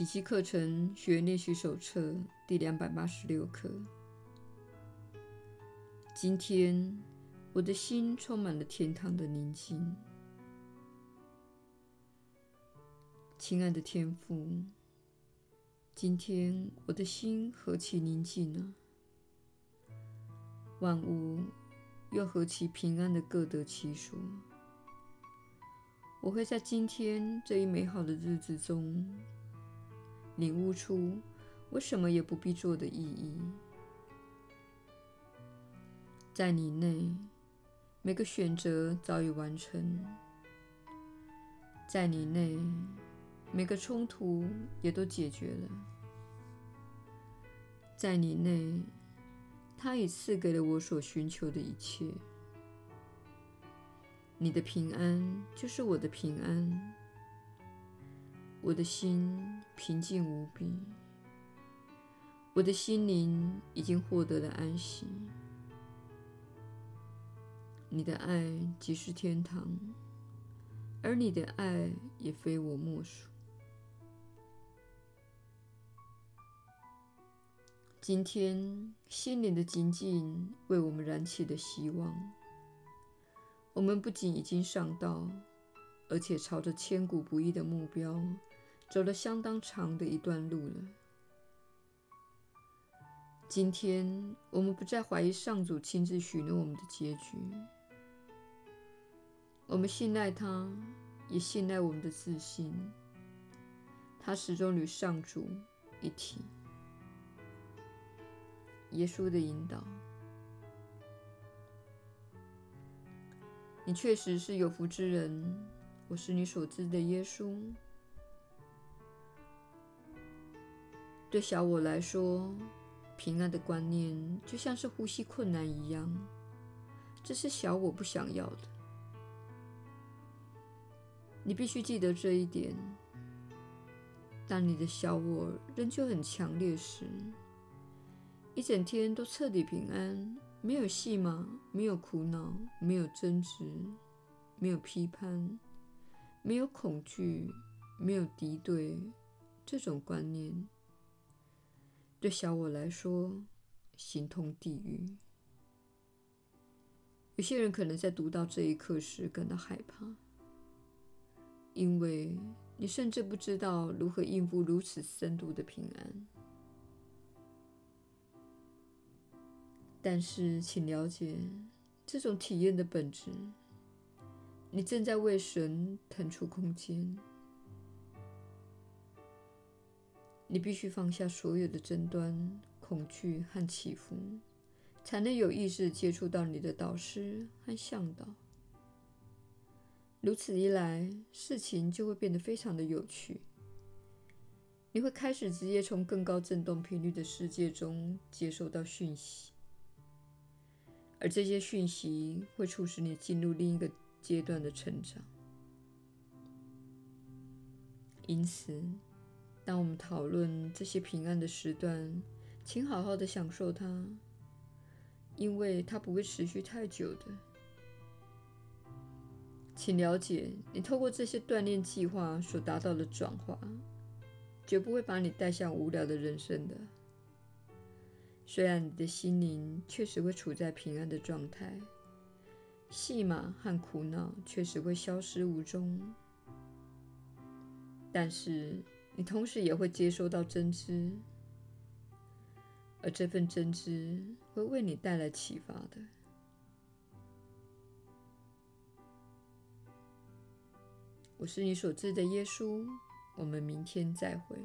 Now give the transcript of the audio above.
奇迹课程学练习手册第两百八十六课。今天，我的心充满了天堂的宁静。亲爱的天父，今天我的心何其宁静啊！万物又何其平安的各得其所。我会在今天这一美好的日子中，领悟出我什么也不必做的意义。在你内，每个选择早已完成；在你内，每个冲突也都解决了；在你内，他已赐给了我所寻求的一切。你的平安就是我的平安，我的心平静无比，我的心灵已经获得了安息。你的爱即是天堂，而你的爱也非我莫属。今天心灵的静静为我们燃起了希望。我们不仅已经上道，而且朝着千古不易的目标走了相当长的一段路了。今天，我们不再怀疑上主亲自许诺我们的结局。我们信赖他，也信赖我们的自信。他始终与上主一体。耶稣的引导。你确实是有福之人，我是你所知的耶稣。对小我来说，平安的观念就像是呼吸困难一样，这是小我不想要的。你必须记得这一点。当你的小我仍旧很强烈时，一整天都彻底平安。没有戏码，没有苦恼，没有争执，没有批判，没有恐惧，没有敌对，这种观念对小我来说形同地狱。有些人可能在读到这一刻时感到害怕，因为你甚至不知道如何应付如此深度的平安。但是，请了解这种体验的本质。你正在为神腾出空间。你必须放下所有的争端、恐惧和起伏，才能有意识接触到你的导师和向导。如此一来，事情就会变得非常的有趣。你会开始直接从更高振动频率的世界中接收到讯息。而这些讯息会促使你进入另一个阶段的成长。因此，当我们讨论这些平安的时段，请好好的享受它，因为它不会持续太久的。请了解，你透过这些锻炼计划所达到的转化，绝不会把你带向无聊的人生的。虽然你的心灵确实会处在平安的状态，戏码和苦恼确实会消失无踪，但是你同时也会接收到真知，而这份真知会为你带来启发的。我是你所知的耶稣，我们明天再会。